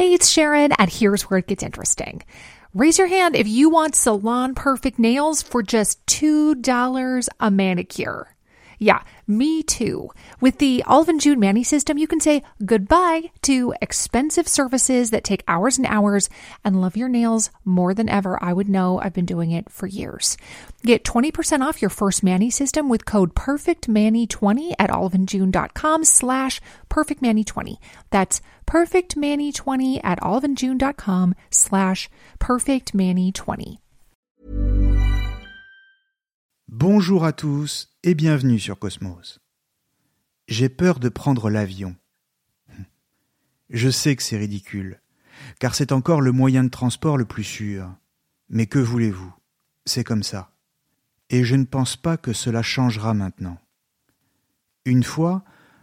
Hey, it's Sharon, and here's where it gets interesting. Raise your hand if you want salon perfect nails for just $2 a manicure. Yeah, me too. With the and June Mani system, you can say goodbye to expensive services that take hours and hours and love your nails more than ever. I would know I've been doing it for years. Get 20% off your first Mani system with code PERFECTMANI20 at oliveandjune.com slash PERFECTMANI20. That's PERFECTMANI20 at oliveandjune.com slash PERFECTMANI20. Bonjour à tous et bienvenue sur Cosmos. J'ai peur de prendre l'avion. Je sais que c'est ridicule, car c'est encore le moyen de transport le plus sûr. Mais que voulez-vous? C'est comme ça. Et je ne pense pas que cela changera maintenant. Une fois,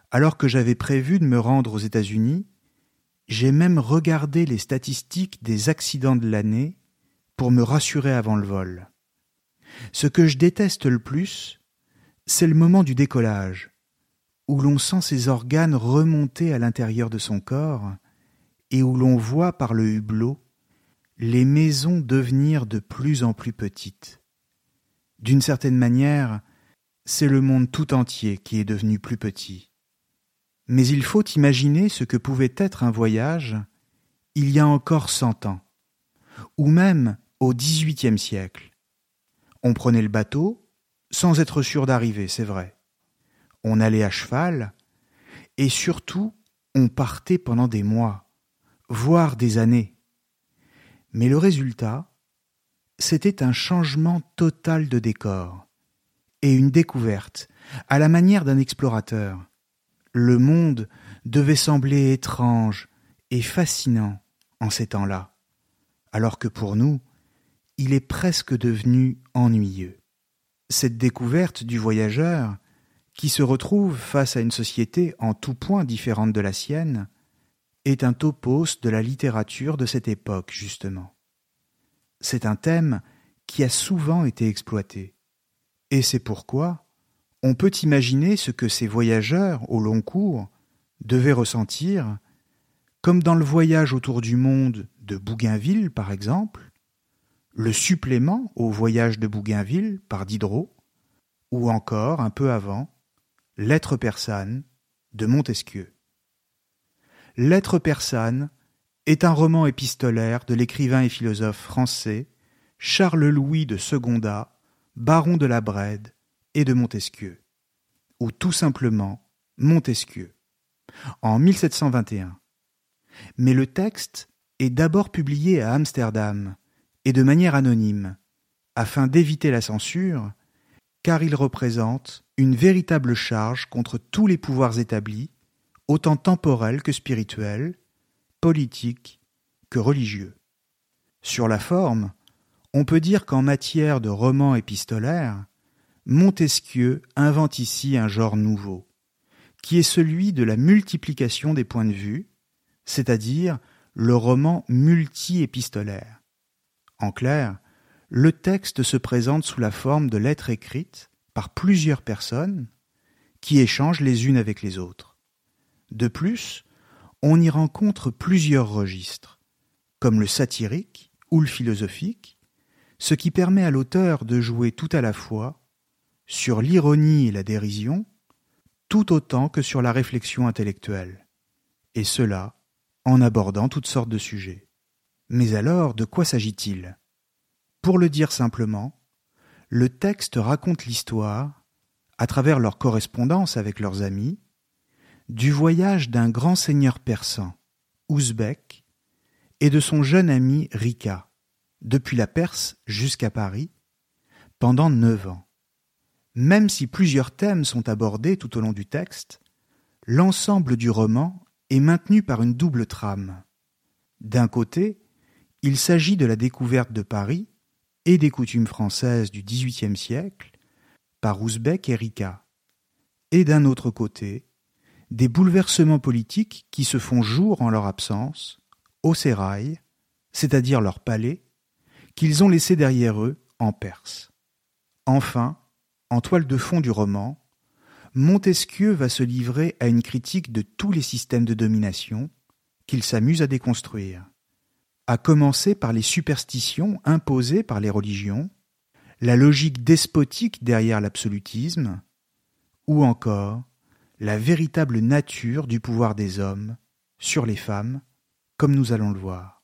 alors que j'avais prévu de me rendre aux États-Unis, j'ai même regardé les statistiques des accidents de l'année pour me rassurer avant le vol. Ce que je déteste le plus, c'est le moment du décollage, où l'on sent ses organes remonter à l'intérieur de son corps, et où l'on voit par le hublot les maisons devenir de plus en plus petites. D'une certaine manière, c'est le monde tout entier qui est devenu plus petit. Mais il faut imaginer ce que pouvait être un voyage il y a encore cent ans, ou même au XVIIIe siècle. On prenait le bateau, sans être sûr d'arriver, c'est vrai. On allait à cheval, et surtout, on partait pendant des mois, voire des années. Mais le résultat, c'était un changement total de décor, et une découverte, à la manière d'un explorateur. Le monde devait sembler étrange et fascinant en ces temps-là, alors que pour nous, il est presque devenu ennuyeux. Cette découverte du voyageur, qui se retrouve face à une société en tout point différente de la sienne, est un topos de la littérature de cette époque, justement. C'est un thème qui a souvent été exploité. Et c'est pourquoi on peut imaginer ce que ces voyageurs au long cours devaient ressentir, comme dans le voyage autour du monde de Bougainville, par exemple, le supplément au voyage de Bougainville par Diderot, ou encore, un peu avant, Lettre persane de Montesquieu. Lettre persane est un roman épistolaire de l'écrivain et philosophe français Charles-Louis de Segonda, baron de la Brède de Montesquieu, ou tout simplement Montesquieu, en 1721. Mais le texte est d'abord publié à Amsterdam et de manière anonyme, afin d'éviter la censure, car il représente une véritable charge contre tous les pouvoirs établis, autant temporels que spirituels, politiques que religieux. Sur la forme, on peut dire qu'en matière de roman épistolaire, Montesquieu invente ici un genre nouveau, qui est celui de la multiplication des points de vue, c'est-à-dire le roman multi-épistolaire. En clair, le texte se présente sous la forme de lettres écrites par plusieurs personnes qui échangent les unes avec les autres. De plus, on y rencontre plusieurs registres, comme le satirique ou le philosophique, ce qui permet à l'auteur de jouer tout à la fois sur l'ironie et la dérision, tout autant que sur la réflexion intellectuelle, et cela en abordant toutes sortes de sujets. Mais alors, de quoi s'agit-il? Pour le dire simplement, le texte raconte l'histoire, à travers leur correspondance avec leurs amis, du voyage d'un grand seigneur persan, ouzbek, et de son jeune ami Rika, depuis la Perse jusqu'à Paris, pendant neuf ans. Même si plusieurs thèmes sont abordés tout au long du texte, l'ensemble du roman est maintenu par une double trame D'un côté, il s'agit de la découverte de Paris et des coutumes françaises du XVIIIe siècle par Ouzbek et Rika, et d'un autre côté, des bouleversements politiques qui se font jour en leur absence, au sérail, c'est-à-dire leur palais, qu'ils ont laissé derrière eux en Perse. Enfin, en toile de fond du roman, Montesquieu va se livrer à une critique de tous les systèmes de domination qu'il s'amuse à déconstruire, à commencer par les superstitions imposées par les religions, la logique despotique derrière l'absolutisme, ou encore la véritable nature du pouvoir des hommes sur les femmes, comme nous allons le voir.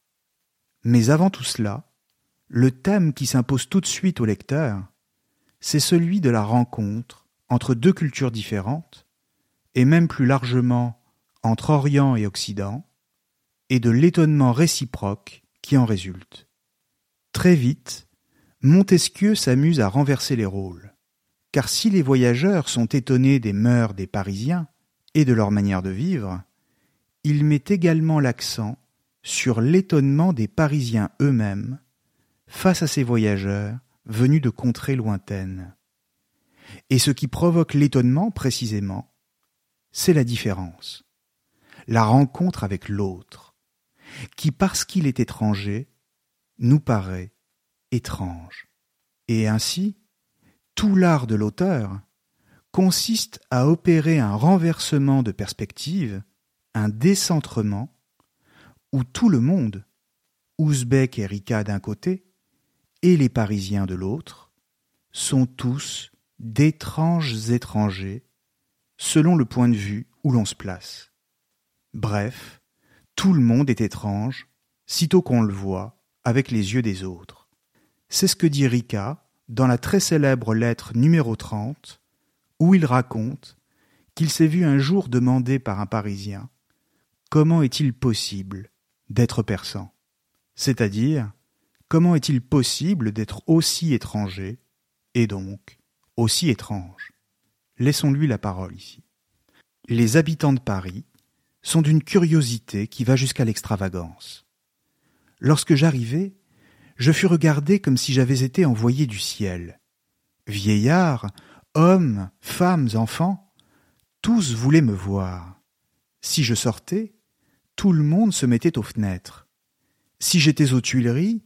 Mais avant tout cela, le thème qui s'impose tout de suite au lecteur, c'est celui de la rencontre entre deux cultures différentes, et même plus largement entre Orient et Occident, et de l'étonnement réciproque qui en résulte. Très vite, Montesquieu s'amuse à renverser les rôles, car si les voyageurs sont étonnés des mœurs des Parisiens et de leur manière de vivre, il met également l'accent sur l'étonnement des Parisiens eux-mêmes face à ces voyageurs venus de contrées lointaines. Et ce qui provoque l'étonnement précisément, c'est la différence, la rencontre avec l'autre, qui parce qu'il est étranger, nous paraît étrange. Et ainsi, tout l'art de l'auteur consiste à opérer un renversement de perspective, un décentrement, où tout le monde, Ouzbek et Rika d'un côté, et les Parisiens de l'autre, sont tous d'étranges étrangers, selon le point de vue où l'on se place. Bref, tout le monde est étrange, sitôt qu'on le voit, avec les yeux des autres. C'est ce que dit Rika dans la très célèbre lettre numéro 30, où il raconte qu'il s'est vu un jour demander par un Parisien comment est-il possible d'être persan, c'est-à-dire comment est-il possible d'être aussi étranger et donc aussi étrange? Laissons-lui la parole ici. Les habitants de Paris sont d'une curiosité qui va jusqu'à l'extravagance. Lorsque j'arrivai, je fus regardé comme si j'avais été envoyé du ciel. Vieillards, hommes, femmes, enfants, tous voulaient me voir. Si je sortais, tout le monde se mettait aux fenêtres. Si j'étais aux Tuileries,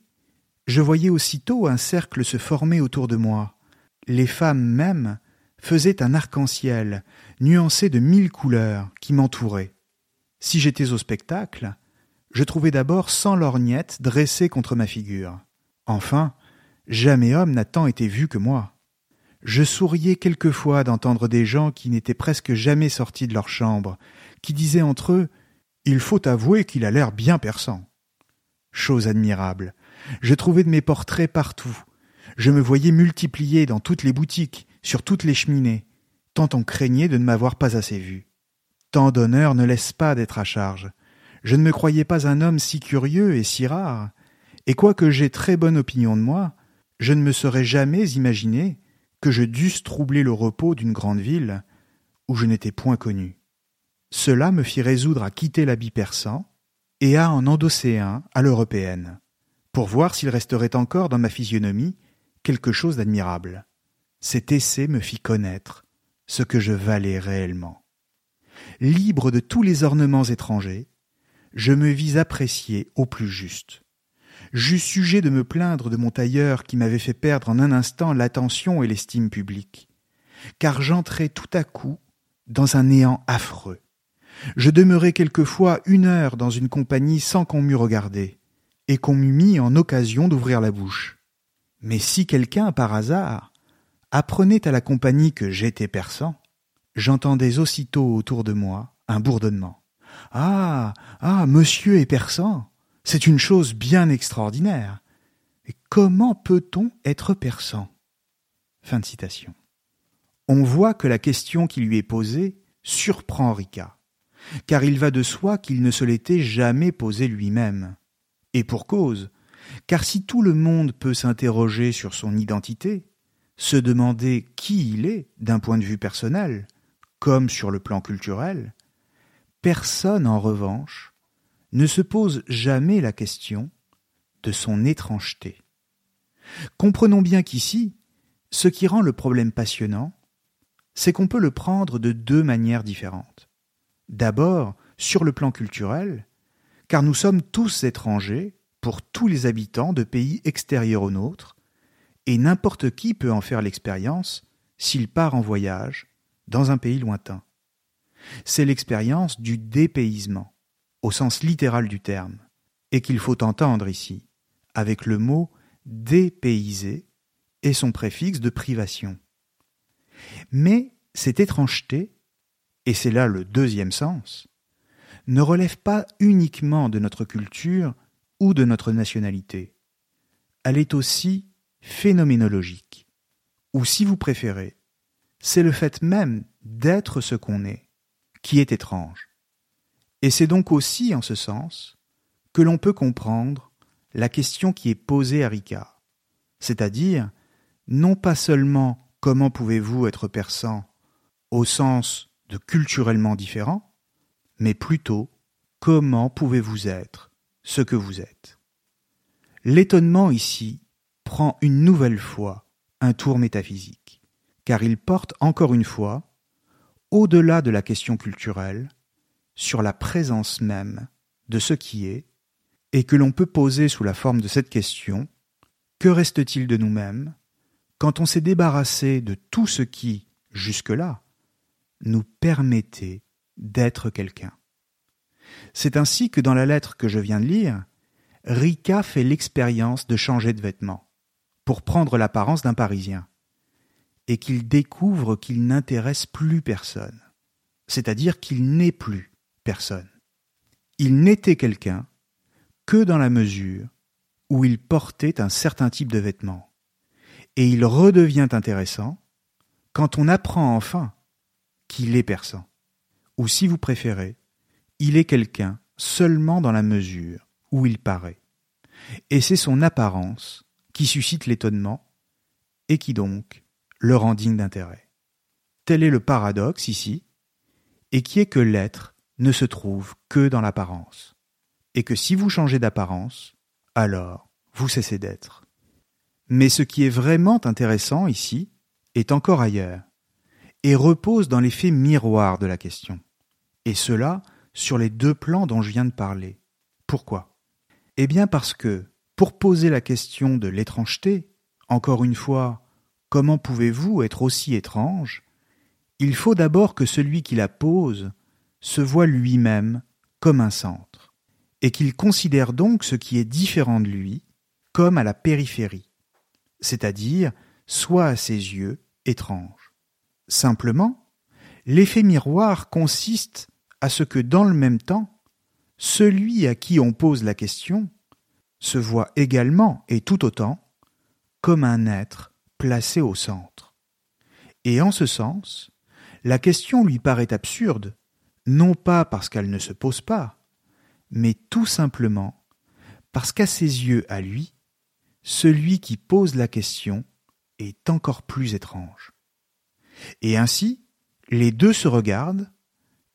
je voyais aussitôt un cercle se former autour de moi. Les femmes mêmes faisaient un arc-en-ciel, nuancé de mille couleurs, qui m'entouraient. Si j'étais au spectacle, je trouvais d'abord cent lorgnettes dressées contre ma figure. Enfin, jamais homme n'a tant été vu que moi. Je souriais quelquefois d'entendre des gens qui n'étaient presque jamais sortis de leur chambre, qui disaient entre eux Il faut avouer qu'il a l'air bien perçant. Chose admirable. Je trouvais de mes portraits partout. Je me voyais multiplié dans toutes les boutiques, sur toutes les cheminées, tant on craignait de ne m'avoir pas assez vu. Tant d'honneur ne laisse pas d'être à charge. Je ne me croyais pas un homme si curieux et si rare, et quoique j'aie très bonne opinion de moi, je ne me serais jamais imaginé que je dusse troubler le repos d'une grande ville où je n'étais point connu. Cela me fit résoudre à quitter l'habit persan et à en endosser un à l'européenne, pour voir s'il resterait encore dans ma physionomie quelque chose d'admirable. Cet essai me fit connaître ce que je valais réellement. Libre de tous les ornements étrangers, je me vis apprécié au plus juste. J'eus sujet de me plaindre de mon tailleur qui m'avait fait perdre en un instant l'attention et l'estime publique, car j'entrais tout à coup dans un néant affreux. Je demeurai quelquefois une heure dans une compagnie sans qu'on m'eût regardé, et qu'on m'eût mis en occasion d'ouvrir la bouche. Mais si quelqu'un, par hasard, apprenait à la compagnie que j'étais persan, j'entendais aussitôt autour de moi un bourdonnement. Ah. Ah. Monsieur est persan. C'est une chose bien extraordinaire. Et comment peut-on être persan? Fin de citation. On voit que la question qui lui est posée surprend Rika, car il va de soi qu'il ne se l'était jamais posée lui-même. Et pour cause, car si tout le monde peut s'interroger sur son identité, se demander qui il est d'un point de vue personnel, comme sur le plan culturel, personne en revanche ne se pose jamais la question de son étrangeté. Comprenons bien qu'ici, ce qui rend le problème passionnant, c'est qu'on peut le prendre de deux manières différentes. D'abord, sur le plan culturel, car nous sommes tous étrangers pour tous les habitants de pays extérieurs aux nôtres, et n'importe qui peut en faire l'expérience s'il part en voyage dans un pays lointain. C'est l'expérience du dépaysement, au sens littéral du terme, et qu'il faut entendre ici, avec le mot dépayser et son préfixe de privation. Mais cette étrangeté, et c'est là le deuxième sens, ne relève pas uniquement de notre culture ou de notre nationalité. Elle est aussi phénoménologique, ou si vous préférez, c'est le fait même d'être ce qu'on est, qui est étrange. Et c'est donc aussi en ce sens que l'on peut comprendre la question qui est posée à Ricard, c'est-à-dire non pas seulement comment pouvez-vous être persan au sens de culturellement différent, mais plutôt comment pouvez-vous être ce que vous êtes? L'étonnement ici prend une nouvelle fois un tour métaphysique, car il porte encore une fois, au-delà de la question culturelle, sur la présence même de ce qui est, et que l'on peut poser sous la forme de cette question, que reste-t-il de nous-mêmes quand on s'est débarrassé de tout ce qui, jusque-là, nous permettait d'être quelqu'un C'est ainsi que dans la lettre que je viens de lire, Rika fait l'expérience de changer de vêtements pour prendre l'apparence d'un Parisien, et qu'il découvre qu'il n'intéresse plus personne, c'est-à-dire qu'il n'est plus personne. Il n'était quelqu'un que dans la mesure où il portait un certain type de vêtements. Et il redevient intéressant quand on apprend enfin qu'il est persan. Ou si vous préférez, il est quelqu'un seulement dans la mesure où il paraît. Et c'est son apparence qui suscite l'étonnement et qui donc le rend digne d'intérêt. Tel est le paradoxe ici, et qui est que l'être ne se trouve que dans l'apparence, et que si vous changez d'apparence, alors vous cessez d'être. Mais ce qui est vraiment intéressant ici est encore ailleurs, et repose dans l'effet miroir de la question, et cela sur les deux plans dont je viens de parler. Pourquoi? Eh bien parce que, pour poser la question de l'étrangeté, encore une fois, comment pouvez-vous être aussi étrange? Il faut d'abord que celui qui la pose se voit lui-même comme un centre et qu'il considère donc ce qui est différent de lui comme à la périphérie, c'est-à-dire soit à ses yeux étrange. Simplement, l'effet miroir consiste à ce que dans le même temps, celui à qui on pose la question se voit également et tout autant comme un être placé au centre. Et en ce sens, la question lui paraît absurde, non pas parce qu'elle ne se pose pas, mais tout simplement parce qu'à ses yeux à lui, celui qui pose la question est encore plus étrange. Et ainsi, les deux se regardent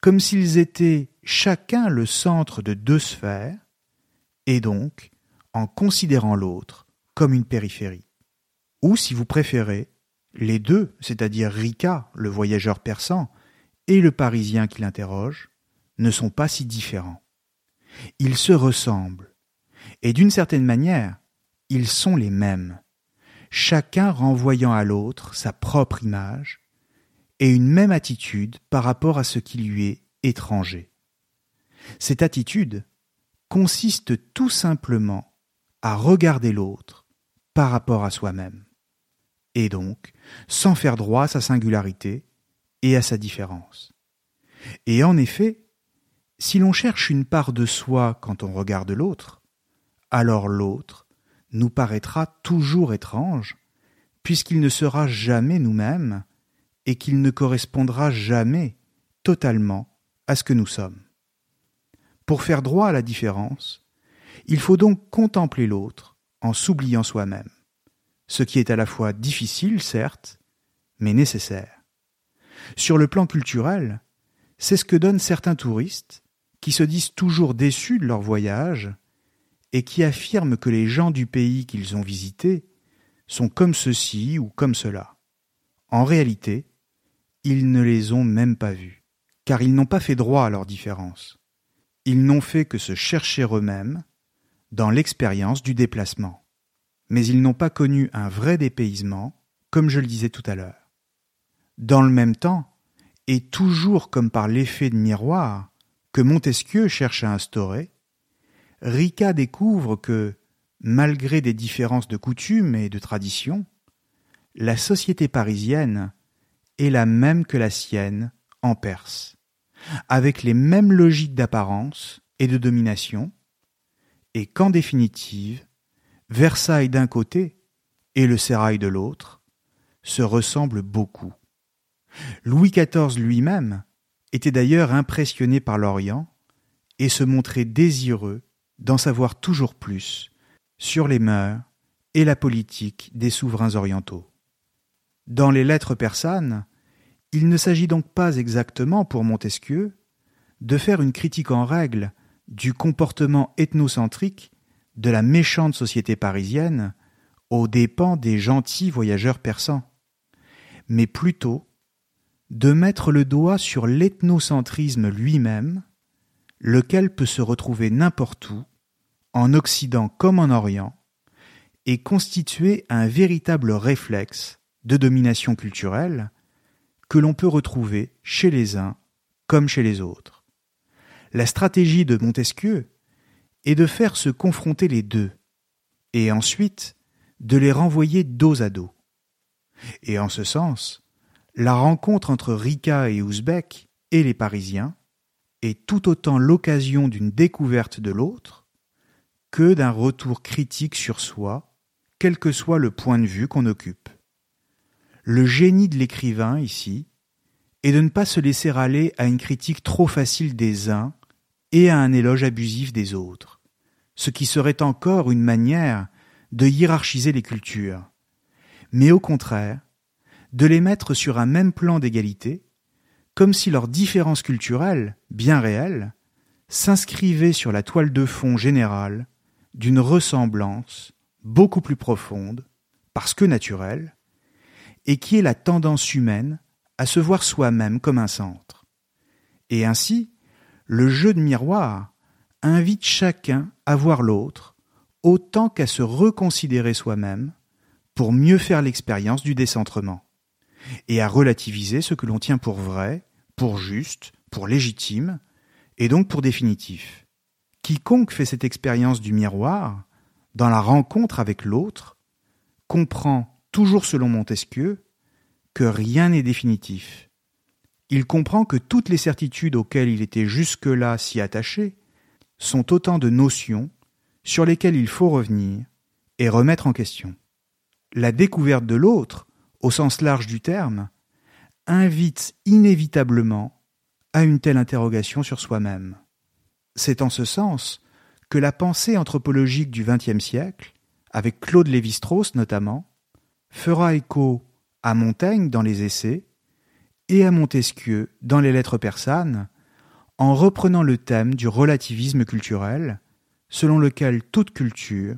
comme s'ils étaient chacun le centre de deux sphères, et donc en considérant l'autre comme une périphérie. Ou, si vous préférez, les deux, c'est-à-dire Rika, le voyageur persan, et le Parisien qui l'interroge, ne sont pas si différents. Ils se ressemblent. Et d'une certaine manière, ils sont les mêmes, chacun renvoyant à l'autre sa propre image et une même attitude par rapport à ce qui lui est étranger. Cette attitude consiste tout simplement à regarder l'autre par rapport à soi-même, et donc sans faire droit à sa singularité et à sa différence. Et en effet, si l'on cherche une part de soi quand on regarde l'autre, alors l'autre nous paraîtra toujours étrange, puisqu'il ne sera jamais nous-mêmes et qu'il ne correspondra jamais totalement à ce que nous sommes. Pour faire droit à la différence, il faut donc contempler l'autre en s'oubliant soi-même, ce qui est à la fois difficile, certes, mais nécessaire. Sur le plan culturel, c'est ce que donnent certains touristes qui se disent toujours déçus de leur voyage et qui affirment que les gens du pays qu'ils ont visité sont comme ceci ou comme cela. En réalité, ils ne les ont même pas vus, car ils n'ont pas fait droit à leurs différences. Ils n'ont fait que se chercher eux-mêmes dans l'expérience du déplacement. Mais ils n'ont pas connu un vrai dépaysement, comme je le disais tout à l'heure. Dans le même temps, et toujours comme par l'effet de miroir que Montesquieu cherche à instaurer, Rica découvre que, malgré des différences de coutumes et de traditions, la société parisienne est la même que la sienne en Perse, avec les mêmes logiques d'apparence et de domination, et qu'en définitive, Versailles d'un côté et le sérail de l'autre se ressemblent beaucoup. Louis XIV lui-même était d'ailleurs impressionné par l'Orient et se montrait désireux d'en savoir toujours plus sur les mœurs et la politique des souverains orientaux. Dans les lettres persanes, il ne s'agit donc pas exactement pour Montesquieu de faire une critique en règle du comportement ethnocentrique de la méchante société parisienne aux dépens des gentils voyageurs persans, mais plutôt de mettre le doigt sur l'ethnocentrisme lui-même, lequel peut se retrouver n'importe où, en Occident comme en Orient, et constituer un véritable réflexe de domination culturelle que l'on peut retrouver chez les uns comme chez les autres. La stratégie de Montesquieu est de faire se confronter les deux, et ensuite de les renvoyer dos à dos. Et en ce sens, la rencontre entre Rika et Ouzbek et les Parisiens est tout autant l'occasion d'une découverte de l'autre que d'un retour critique sur soi, quel que soit le point de vue qu'on occupe. Le génie de l'écrivain, ici, est de ne pas se laisser aller à une critique trop facile des uns et à un éloge abusif des autres, ce qui serait encore une manière de hiérarchiser les cultures, mais au contraire, de les mettre sur un même plan d'égalité, comme si leurs différences culturelles, bien réelles, s'inscrivaient sur la toile de fond générale d'une ressemblance beaucoup plus profonde, parce que naturelle, et qui est la tendance humaine à se voir soi-même comme un centre. Et ainsi, le jeu de miroir invite chacun à voir l'autre autant qu'à se reconsidérer soi-même pour mieux faire l'expérience du décentrement et à relativiser ce que l'on tient pour vrai, pour juste, pour légitime, et donc pour définitif. Quiconque fait cette expérience du miroir, dans la rencontre avec l'autre, comprend, toujours selon Montesquieu, que rien n'est définitif. Il comprend que toutes les certitudes auxquelles il était jusque-là si attaché sont autant de notions sur lesquelles il faut revenir et remettre en question. La découverte de l'autre au sens large du terme, invite inévitablement à une telle interrogation sur soi-même. C'est en ce sens que la pensée anthropologique du XXe siècle, avec Claude Lévi-Strauss notamment, fera écho à Montaigne dans les Essais et à Montesquieu dans les Lettres persanes, en reprenant le thème du relativisme culturel, selon lequel toute culture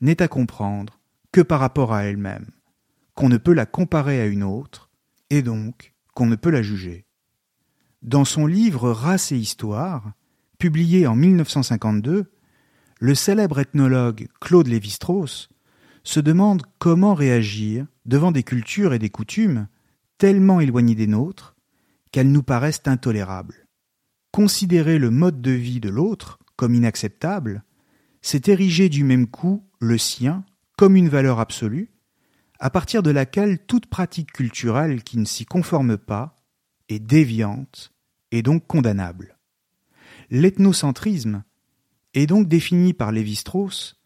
n'est à comprendre que par rapport à elle-même qu'on ne peut la comparer à une autre, et donc qu'on ne peut la juger. Dans son livre Race et Histoire, publié en 1952, le célèbre ethnologue Claude Lévi-Strauss se demande comment réagir devant des cultures et des coutumes tellement éloignées des nôtres qu'elles nous paraissent intolérables. Considérer le mode de vie de l'autre comme inacceptable, c'est ériger du même coup le sien comme une valeur absolue à partir de laquelle toute pratique culturelle qui ne s'y conforme pas est déviante et donc condamnable. L'ethnocentrisme est donc défini par Lévi-Strauss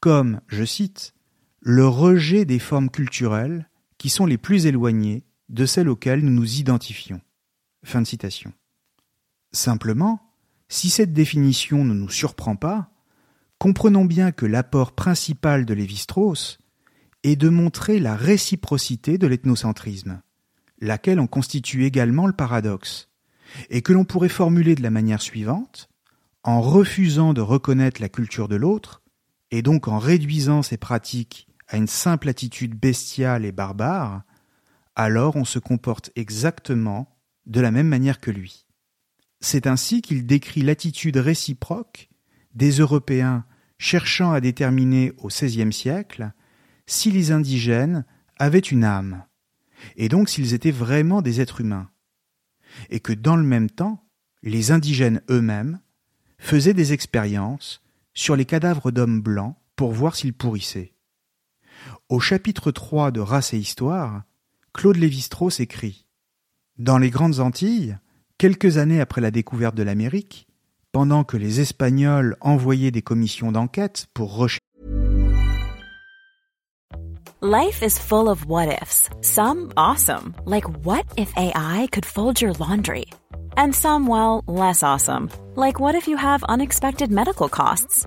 comme, je cite, le rejet des formes culturelles qui sont les plus éloignées de celles auxquelles nous nous identifions. Fin de citation. Simplement, si cette définition ne nous surprend pas, comprenons bien que l'apport principal de Lévi-Strauss et de montrer la réciprocité de l'ethnocentrisme, laquelle en constitue également le paradoxe, et que l'on pourrait formuler de la manière suivante, en refusant de reconnaître la culture de l'autre, et donc en réduisant ses pratiques à une simple attitude bestiale et barbare, alors on se comporte exactement de la même manière que lui. C'est ainsi qu'il décrit l'attitude réciproque des Européens cherchant à déterminer au XVIe siècle si les indigènes avaient une âme, et donc s'ils étaient vraiment des êtres humains, et que dans le même temps, les indigènes eux-mêmes faisaient des expériences sur les cadavres d'hommes blancs pour voir s'ils pourrissaient. Au chapitre 3 de Race et Histoire, Claude Lévi-Strauss écrit Dans les grandes Antilles, quelques années après la découverte de l'Amérique, pendant que les Espagnols envoyaient des commissions d'enquête pour rechercher Life is full of what ifs. Some awesome, like what if AI could fold your laundry? And some, well, less awesome, like what if you have unexpected medical costs?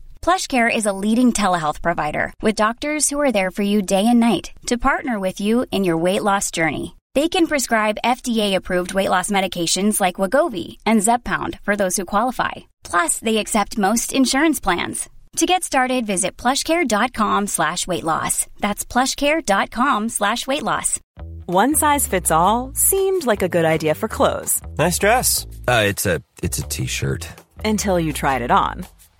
PlushCare is a leading telehealth provider with doctors who are there for you day and night to partner with you in your weight loss journey. They can prescribe FDA-approved weight loss medications like Wagovi and Zepbound for those who qualify. Plus, they accept most insurance plans. To get started, visit plushcare.com slash weight loss. That's plushcare.com slash weight loss. One size fits all seemed like a good idea for clothes Nice dress. Uh, it's a it's a t-shirt. until you tried it on.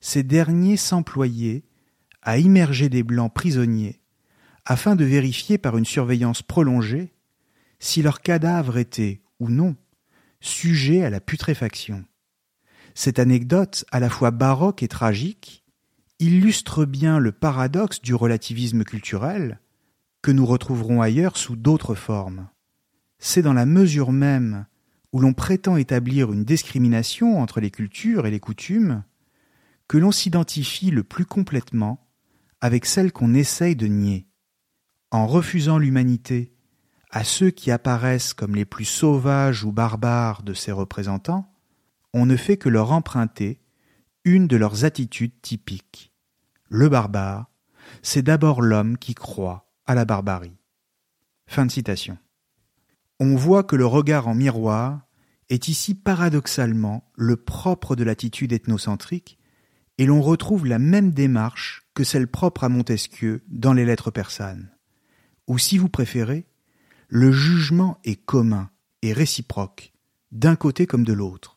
ces derniers s'employaient à immerger des blancs prisonniers afin de vérifier par une surveillance prolongée si leurs cadavres étaient ou non sujets à la putréfaction. Cette anecdote, à la fois baroque et tragique, illustre bien le paradoxe du relativisme culturel que nous retrouverons ailleurs sous d'autres formes. C'est dans la mesure même où l'on prétend établir une discrimination entre les cultures et les coutumes que l'on s'identifie le plus complètement avec celle qu'on essaye de nier. En refusant l'humanité à ceux qui apparaissent comme les plus sauvages ou barbares de ses représentants, on ne fait que leur emprunter une de leurs attitudes typiques. Le barbare, c'est d'abord l'homme qui croit à la barbarie. Fin de citation. On voit que le regard en miroir est ici paradoxalement le propre de l'attitude ethnocentrique, et l'on retrouve la même démarche que celle propre à Montesquieu dans les lettres persanes. Ou si vous préférez, le jugement est commun et réciproque, d'un côté comme de l'autre.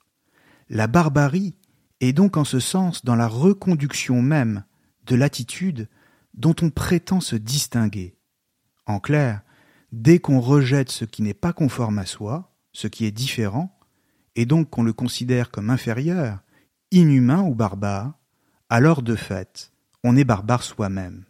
La barbarie est donc en ce sens dans la reconduction même de l'attitude dont on prétend se distinguer. En clair, dès qu'on rejette ce qui n'est pas conforme à soi, ce qui est différent, et donc qu'on le considère comme inférieur, inhumain ou barbare, alors de fait, on est barbare soi-même.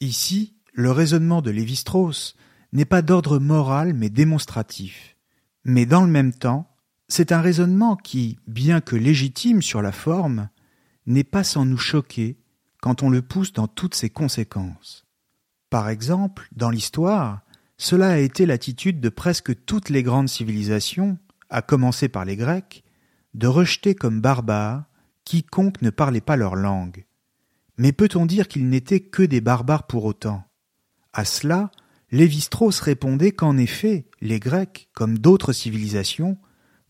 Ici, le raisonnement de Lévi-Strauss n'est pas d'ordre moral mais démonstratif. Mais dans le même temps, c'est un raisonnement qui, bien que légitime sur la forme, n'est pas sans nous choquer quand on le pousse dans toutes ses conséquences. Par exemple, dans l'histoire, cela a été l'attitude de presque toutes les grandes civilisations, à commencer par les Grecs, de rejeter comme barbares quiconque ne parlait pas leur langue. Mais peut-on dire qu'ils n'étaient que des barbares pour autant? À cela, Lévi-Strauss répondait qu'en effet, les Grecs, comme d'autres civilisations,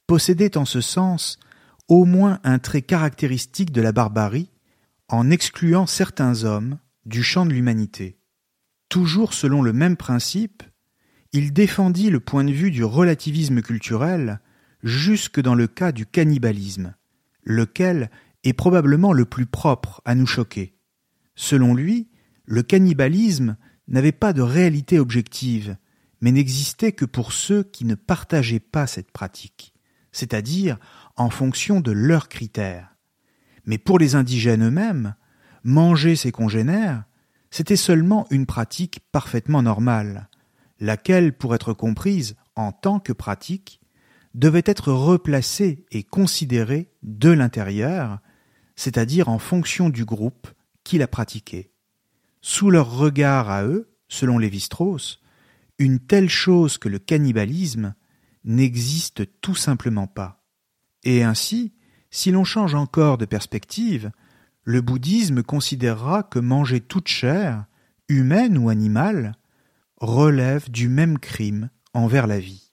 possédaient en ce sens au moins un trait caractéristique de la barbarie, en excluant certains hommes du champ de l'humanité. Toujours selon le même principe, il défendit le point de vue du relativisme culturel jusque dans le cas du cannibalisme, lequel est probablement le plus propre à nous choquer. Selon lui, le cannibalisme n'avait pas de réalité objective, mais n'existait que pour ceux qui ne partageaient pas cette pratique, c'est-à-dire en fonction de leurs critères. Mais pour les indigènes eux-mêmes, manger ses congénères, c'était seulement une pratique parfaitement normale, laquelle, pour être comprise en tant que pratique, devait être replacée et considérée de l'intérieur, c'est-à-dire en fonction du groupe qui la pratiquait. Sous leur regard à eux, selon Lévi-Strauss, une telle chose que le cannibalisme n'existe tout simplement pas. Et ainsi, si l'on change encore de perspective, le bouddhisme considérera que manger toute chair, humaine ou animale, relève du même crime envers la vie.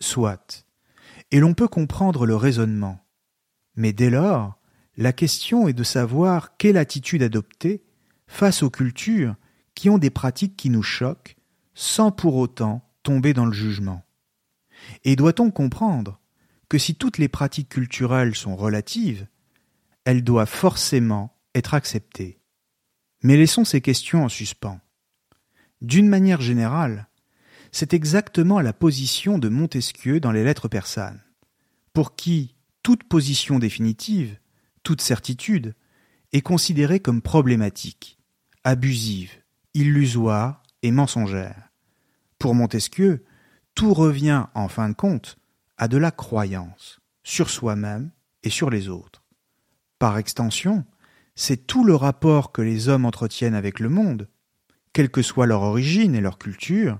Soit. Et l'on peut comprendre le raisonnement. Mais dès lors, la question est de savoir quelle attitude adopter face aux cultures qui ont des pratiques qui nous choquent sans pour autant tomber dans le jugement. Et doit-on comprendre que si toutes les pratiques culturelles sont relatives, elles doivent forcément être acceptées? Mais laissons ces questions en suspens. D'une manière générale, c'est exactement la position de Montesquieu dans les lettres persanes, pour qui toute position définitive, toute certitude, est considérée comme problématique, abusive, illusoire et mensongère. Pour Montesquieu, tout revient, en fin de compte, à de la croyance, sur soi-même et sur les autres. Par extension, c'est tout le rapport que les hommes entretiennent avec le monde, quelle que soit leur origine et leur culture,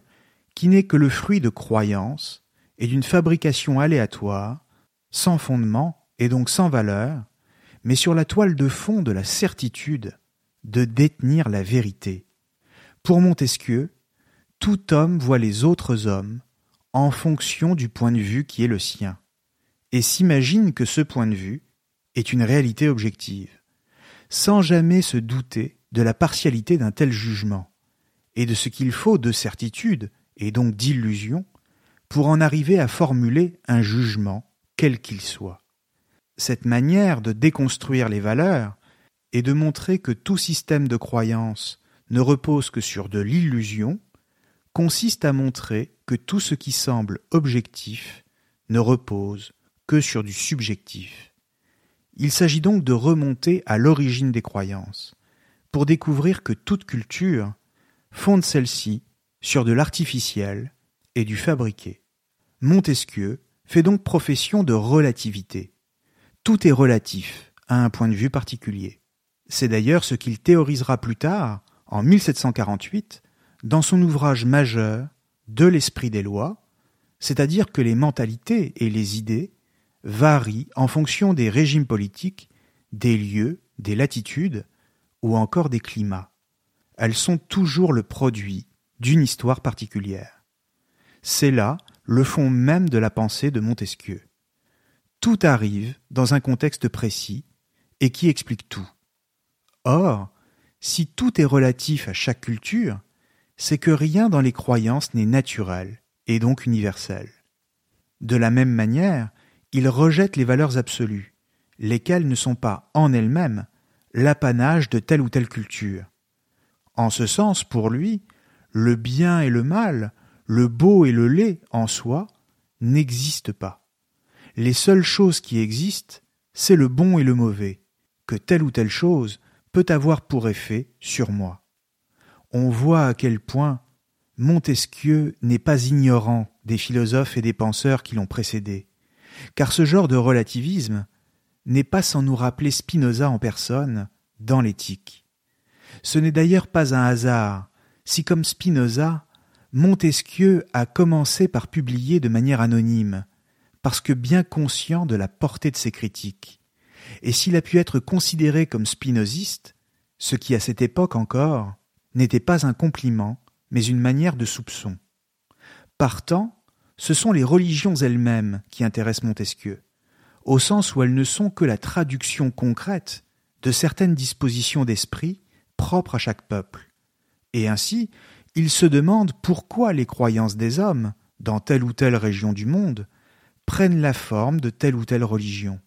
qui n'est que le fruit de croyances et d'une fabrication aléatoire, sans fondement et donc sans valeur, mais sur la toile de fond de la certitude de détenir la vérité. Pour Montesquieu, tout homme voit les autres hommes en fonction du point de vue qui est le sien, et s'imagine que ce point de vue est une réalité objective, sans jamais se douter de la partialité d'un tel jugement, et de ce qu'il faut de certitude, et donc d'illusion, pour en arriver à formuler un jugement, quel qu'il soit. Cette manière de déconstruire les valeurs et de montrer que tout système de croyance ne repose que sur de l'illusion consiste à montrer que tout ce qui semble objectif ne repose que sur du subjectif. Il s'agit donc de remonter à l'origine des croyances, pour découvrir que toute culture fonde celle-ci sur de l'artificiel et du fabriqué. Montesquieu fait donc profession de relativité. Tout est relatif à un point de vue particulier. C'est d'ailleurs ce qu'il théorisera plus tard, en 1748, dans son ouvrage majeur de l'esprit des lois, c'est-à-dire que les mentalités et les idées varient en fonction des régimes politiques, des lieux, des latitudes ou encore des climats. Elles sont toujours le produit d'une histoire particulière. C'est là le fond même de la pensée de Montesquieu. Tout arrive dans un contexte précis et qui explique tout. Or, si tout est relatif à chaque culture, c'est que rien dans les croyances n'est naturel et donc universel. De la même manière, il rejette les valeurs absolues, lesquelles ne sont pas en elles-mêmes l'apanage de telle ou telle culture. En ce sens, pour lui, le bien et le mal, le beau et le laid en soi, n'existent pas. Les seules choses qui existent, c'est le bon et le mauvais, que telle ou telle chose peut avoir pour effet sur moi on voit à quel point Montesquieu n'est pas ignorant des philosophes et des penseurs qui l'ont précédé, car ce genre de relativisme n'est pas sans nous rappeler Spinoza en personne dans l'éthique. Ce n'est d'ailleurs pas un hasard si, comme Spinoza, Montesquieu a commencé par publier de manière anonyme, parce que bien conscient de la portée de ses critiques. Et s'il a pu être considéré comme spinoziste, ce qui à cette époque encore n'était pas un compliment, mais une manière de soupçon. Partant, ce sont les religions elles-mêmes qui intéressent Montesquieu, au sens où elles ne sont que la traduction concrète de certaines dispositions d'esprit propres à chaque peuple. Et ainsi, il se demande pourquoi les croyances des hommes, dans telle ou telle région du monde, prennent la forme de telle ou telle religion.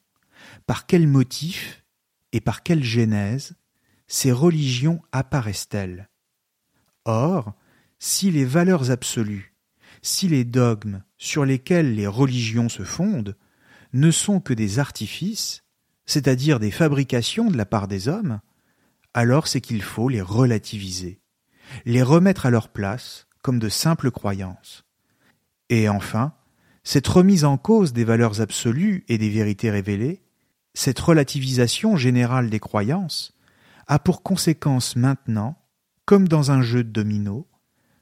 Par quel motif et par quelle genèse ces religions apparaissent-elles? Or, si les valeurs absolues, si les dogmes sur lesquels les religions se fondent ne sont que des artifices, c'est-à-dire des fabrications de la part des hommes, alors c'est qu'il faut les relativiser, les remettre à leur place comme de simples croyances. Et enfin, cette remise en cause des valeurs absolues et des vérités révélées, cette relativisation générale des croyances, a pour conséquence maintenant, comme dans un jeu de domino,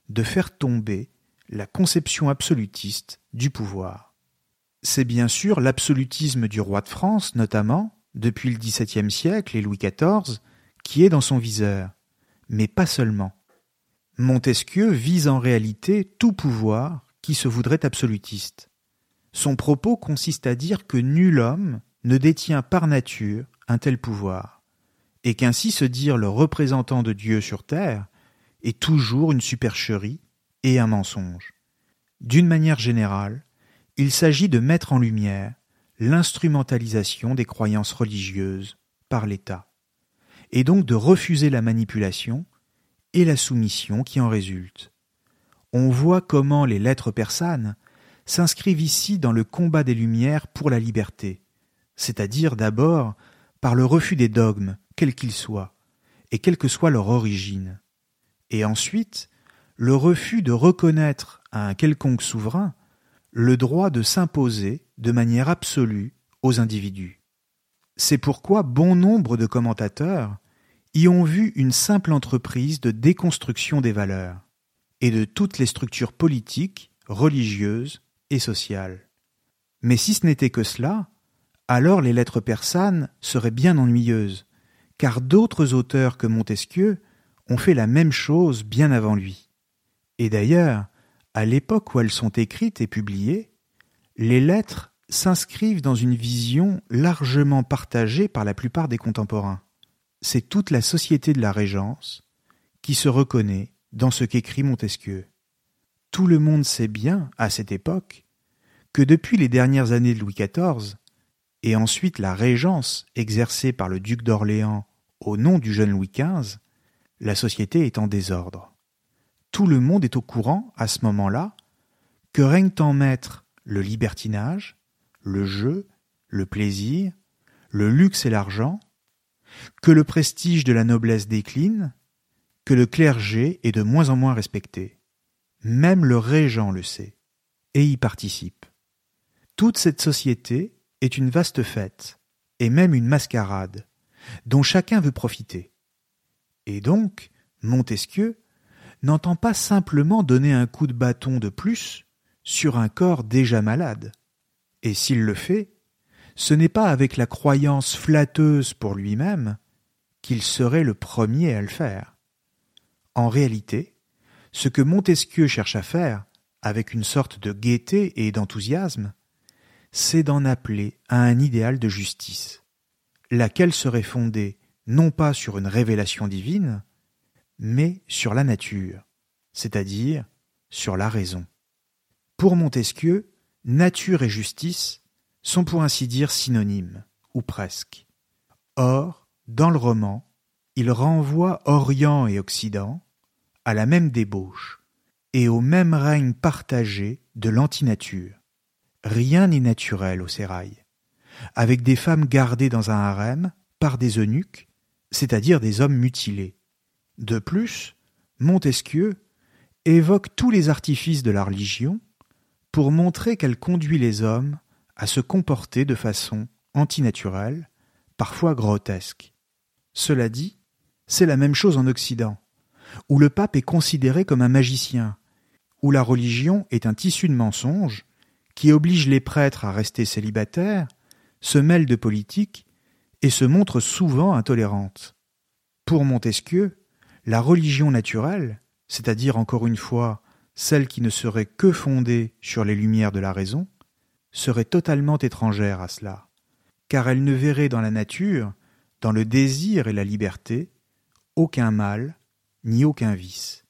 de faire tomber la conception absolutiste du pouvoir. C'est bien sûr l'absolutisme du roi de France, notamment, depuis le XVIIe siècle et Louis XIV, qui est dans son viseur, mais pas seulement. Montesquieu vise en réalité tout pouvoir qui se voudrait absolutiste. Son propos consiste à dire que nul homme ne détient par nature un tel pouvoir, et qu'ainsi se dire le représentant de Dieu sur terre est toujours une supercherie et un mensonge. D'une manière générale, il s'agit de mettre en lumière l'instrumentalisation des croyances religieuses par l'État, et donc de refuser la manipulation et la soumission qui en résultent. On voit comment les lettres persanes s'inscrivent ici dans le combat des Lumières pour la liberté, c'est-à-dire d'abord par le refus des dogmes, quels qu'ils soient, et quelle que soit leur origine, et ensuite le refus de reconnaître à un quelconque souverain le droit de s'imposer de manière absolue aux individus. C'est pourquoi bon nombre de commentateurs y ont vu une simple entreprise de déconstruction des valeurs et de toutes les structures politiques, religieuses et sociales. Mais si ce n'était que cela, alors les lettres persanes seraient bien ennuyeuses, car d'autres auteurs que Montesquieu ont fait la même chose bien avant lui. Et d'ailleurs, à l'époque où elles sont écrites et publiées, les lettres s'inscrivent dans une vision largement partagée par la plupart des contemporains. C'est toute la société de la Régence qui se reconnaît dans ce qu'écrit Montesquieu. Tout le monde sait bien, à cette époque, que depuis les dernières années de Louis XIV, et ensuite la régence exercée par le duc d'Orléans au nom du jeune Louis XV, la société est en désordre. Tout le monde est au courant, à ce moment-là, que règnent en maître le libertinage, le jeu, le plaisir, le luxe et l'argent, que le prestige de la noblesse décline, que le clergé est de moins en moins respecté. Même le régent le sait, et y participe. Toute cette société est une vaste fête, et même une mascarade, dont chacun veut profiter. Et donc, Montesquieu n'entend pas simplement donner un coup de bâton de plus sur un corps déjà malade. Et s'il le fait, ce n'est pas avec la croyance flatteuse pour lui-même qu'il serait le premier à le faire. En réalité, ce que Montesquieu cherche à faire, avec une sorte de gaieté et d'enthousiasme, c'est d'en appeler à un idéal de justice, laquelle serait fondée non pas sur une révélation divine, mais sur la nature, c'est-à-dire sur la raison. Pour Montesquieu, nature et justice sont pour ainsi dire synonymes, ou presque. Or, dans le roman, il renvoie Orient et Occident à la même débauche et au même règne partagé de l'antinature. Rien n'est naturel au sérail, avec des femmes gardées dans un harem par des eunuques, c'est-à-dire des hommes mutilés. De plus, Montesquieu évoque tous les artifices de la religion pour montrer qu'elle conduit les hommes à se comporter de façon antinaturelle, parfois grotesque. Cela dit, c'est la même chose en Occident, où le pape est considéré comme un magicien, où la religion est un tissu de mensonges qui oblige les prêtres à rester célibataires, se mêle de politique et se montre souvent intolérante. Pour Montesquieu, la religion naturelle, c'est-à-dire encore une fois celle qui ne serait que fondée sur les lumières de la raison, serait totalement étrangère à cela, car elle ne verrait dans la nature, dans le désir et la liberté, aucun mal ni aucun vice.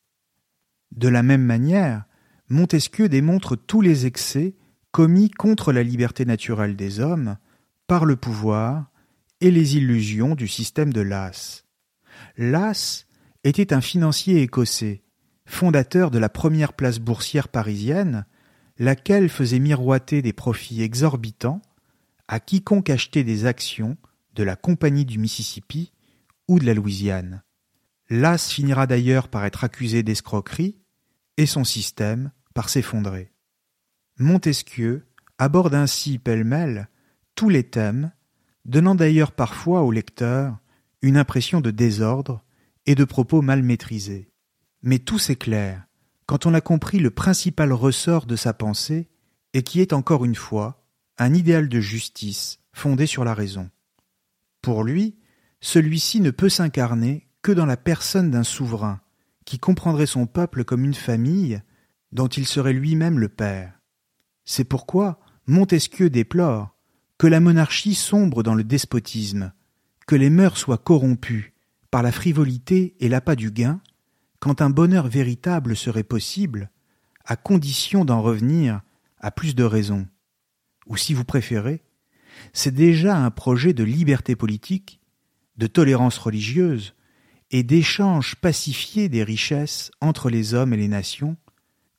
De la même manière, Montesquieu démontre tous les excès commis contre la liberté naturelle des hommes par le pouvoir et les illusions du système de Lass. Lass était un financier écossais, fondateur de la première place boursière parisienne, laquelle faisait miroiter des profits exorbitants à quiconque achetait des actions de la Compagnie du Mississippi ou de la Louisiane. Lass finira d'ailleurs par être accusé d'escroquerie et son système par s'effondrer. Montesquieu aborde ainsi pêle-mêle tous les thèmes, donnant d'ailleurs parfois au lecteur une impression de désordre et de propos mal maîtrisés. Mais tout s'éclaire quand on a compris le principal ressort de sa pensée et qui est encore une fois un idéal de justice fondé sur la raison. Pour lui, celui-ci ne peut s'incarner que dans la personne d'un souverain qui comprendrait son peuple comme une famille dont il serait lui-même le père. C'est pourquoi Montesquieu déplore que la monarchie sombre dans le despotisme, que les mœurs soient corrompues par la frivolité et l'appât du gain, quand un bonheur véritable serait possible, à condition d'en revenir à plus de raison. Ou si vous préférez, c'est déjà un projet de liberté politique, de tolérance religieuse et d'échange pacifié des richesses entre les hommes et les nations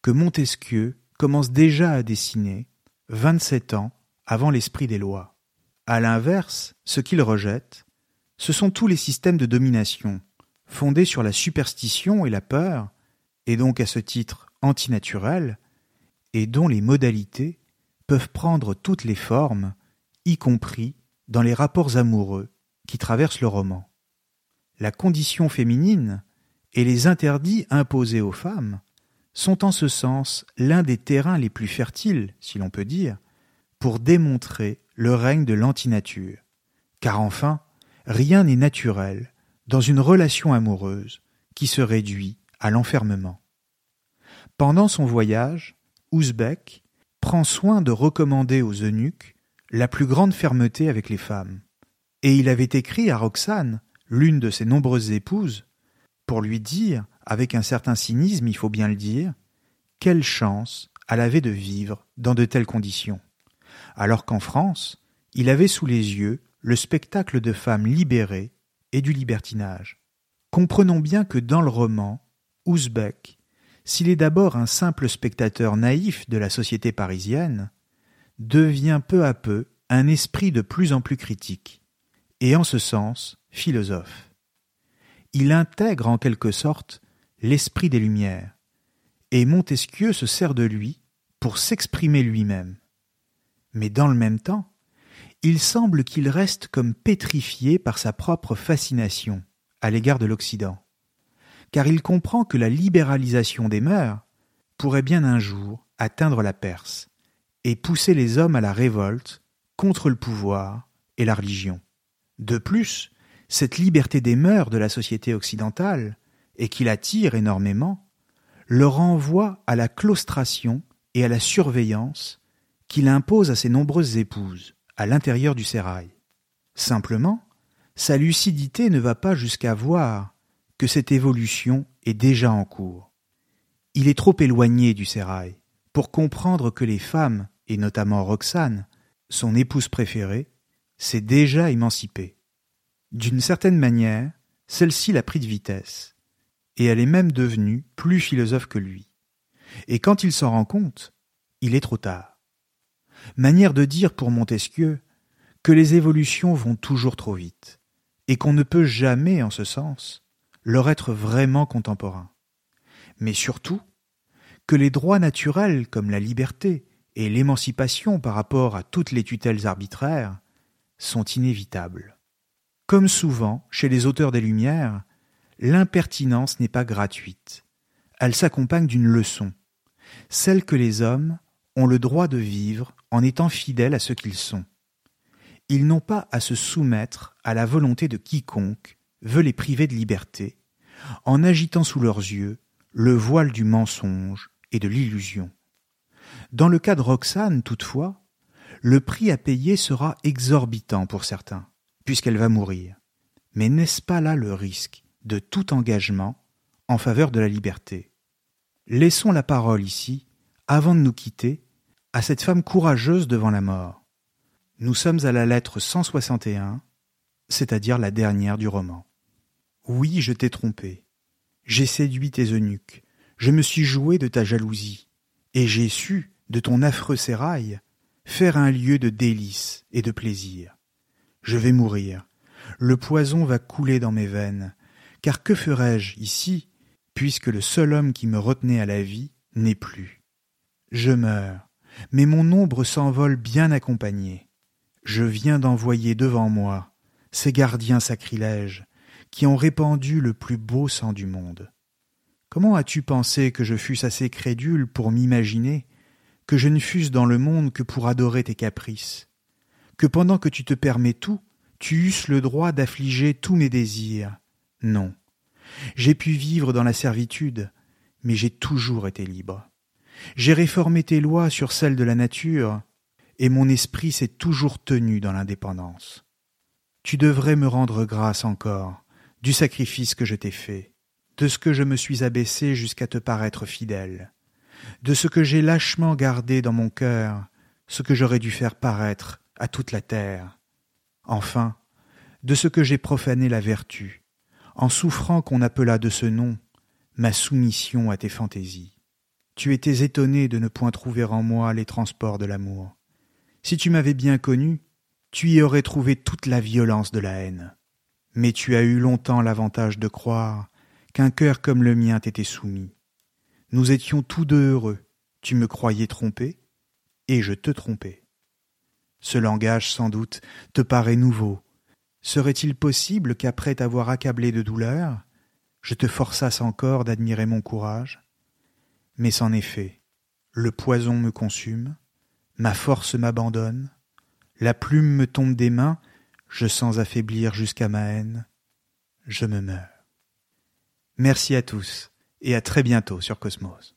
que Montesquieu commence déjà à dessiner, vingt-sept ans avant l'esprit des lois. À l'inverse, ce qu'il rejette, ce sont tous les systèmes de domination, fondés sur la superstition et la peur, et donc à ce titre antinaturels, et dont les modalités peuvent prendre toutes les formes, y compris dans les rapports amoureux qui traversent le roman. La condition féminine et les interdits imposés aux femmes sont en ce sens l'un des terrains les plus fertiles, si l'on peut dire, pour démontrer le règne de l'antinature. Car enfin, rien n'est naturel dans une relation amoureuse qui se réduit à l'enfermement. Pendant son voyage, Ouzbek prend soin de recommander aux eunuques la plus grande fermeté avec les femmes. Et il avait écrit à Roxane, l'une de ses nombreuses épouses, pour lui dire, avec un certain cynisme, il faut bien le dire, quelle chance elle avait de vivre dans de telles conditions. Alors qu'en France, il avait sous les yeux le spectacle de femmes libérées et du libertinage. Comprenons bien que dans le roman, Ouzbek, s'il est d'abord un simple spectateur naïf de la société parisienne, devient peu à peu un esprit de plus en plus critique, et en ce sens philosophe. Il intègre en quelque sorte l'esprit des Lumières, et Montesquieu se sert de lui pour s'exprimer lui-même. Mais dans le même temps, il semble qu'il reste comme pétrifié par sa propre fascination à l'égard de l'Occident, car il comprend que la libéralisation des mœurs pourrait bien un jour atteindre la Perse et pousser les hommes à la révolte contre le pouvoir et la religion. De plus, cette liberté des mœurs de la société occidentale, et qui l'attire énormément, le renvoie à la claustration et à la surveillance qu'il impose à ses nombreuses épouses à l'intérieur du sérail. Simplement, sa lucidité ne va pas jusqu'à voir que cette évolution est déjà en cours. Il est trop éloigné du sérail pour comprendre que les femmes, et notamment Roxane, son épouse préférée, s'est déjà émancipée. D'une certaine manière, celle-ci l'a pris de vitesse, et elle est même devenue plus philosophe que lui. Et quand il s'en rend compte, il est trop tard. Manière de dire pour Montesquieu que les évolutions vont toujours trop vite, et qu'on ne peut jamais, en ce sens, leur être vraiment contemporain. Mais surtout, que les droits naturels comme la liberté et l'émancipation par rapport à toutes les tutelles arbitraires sont inévitables. Comme souvent chez les auteurs des Lumières, l'impertinence n'est pas gratuite. Elle s'accompagne d'une leçon, celle que les hommes ont le droit de vivre en étant fidèles à ce qu'ils sont. Ils n'ont pas à se soumettre à la volonté de quiconque veut les priver de liberté, en agitant sous leurs yeux le voile du mensonge et de l'illusion. Dans le cas de Roxane, toutefois, le prix à payer sera exorbitant pour certains, puisqu'elle va mourir. Mais n'est-ce pas là le risque de tout engagement en faveur de la liberté? Laissons la parole ici, avant de nous quitter, à cette femme courageuse devant la mort. Nous sommes à la lettre 161, c'est-à-dire la dernière du roman. Oui, je t'ai trompé. J'ai séduit tes eunuques. Je me suis joué de ta jalousie. Et j'ai su, de ton affreux sérail, faire un lieu de délices et de plaisir. Je vais mourir. Le poison va couler dans mes veines. Car que ferais-je ici, puisque le seul homme qui me retenait à la vie n'est plus? Je meurs, mais mon ombre s'envole bien accompagné. Je viens d'envoyer devant moi ces gardiens sacrilèges qui ont répandu le plus beau sang du monde. Comment as-tu pensé que je fusse assez crédule pour m'imaginer que je ne fusse dans le monde que pour adorer tes caprices, que pendant que tu te permets tout, tu eusses le droit d'affliger tous mes désirs. Non. J'ai pu vivre dans la servitude, mais j'ai toujours été libre. J'ai réformé tes lois sur celles de la nature, et mon esprit s'est toujours tenu dans l'indépendance. Tu devrais me rendre grâce encore du sacrifice que je t'ai fait, de ce que je me suis abaissé jusqu'à te paraître fidèle, de ce que j'ai lâchement gardé dans mon cœur, ce que j'aurais dû faire paraître à toute la terre, enfin, de ce que j'ai profané la vertu, en souffrant qu'on appelât de ce nom ma soumission à tes fantaisies. Tu étais étonné de ne point trouver en moi les transports de l'amour. Si tu m'avais bien connu, tu y aurais trouvé toute la violence de la haine. Mais tu as eu longtemps l'avantage de croire qu'un cœur comme le mien t'était soumis. Nous étions tous deux heureux, tu me croyais trompé, et je te trompais. Ce langage, sans doute, te paraît nouveau. Serait-il possible qu'après t'avoir accablé de douleur, je te forçasse encore d'admirer mon courage? Mais c'en est fait. Le poison me consume, ma force m'abandonne, la plume me tombe des mains, je sens affaiblir jusqu'à ma haine, je me meurs. Merci à tous et à très bientôt sur Cosmos.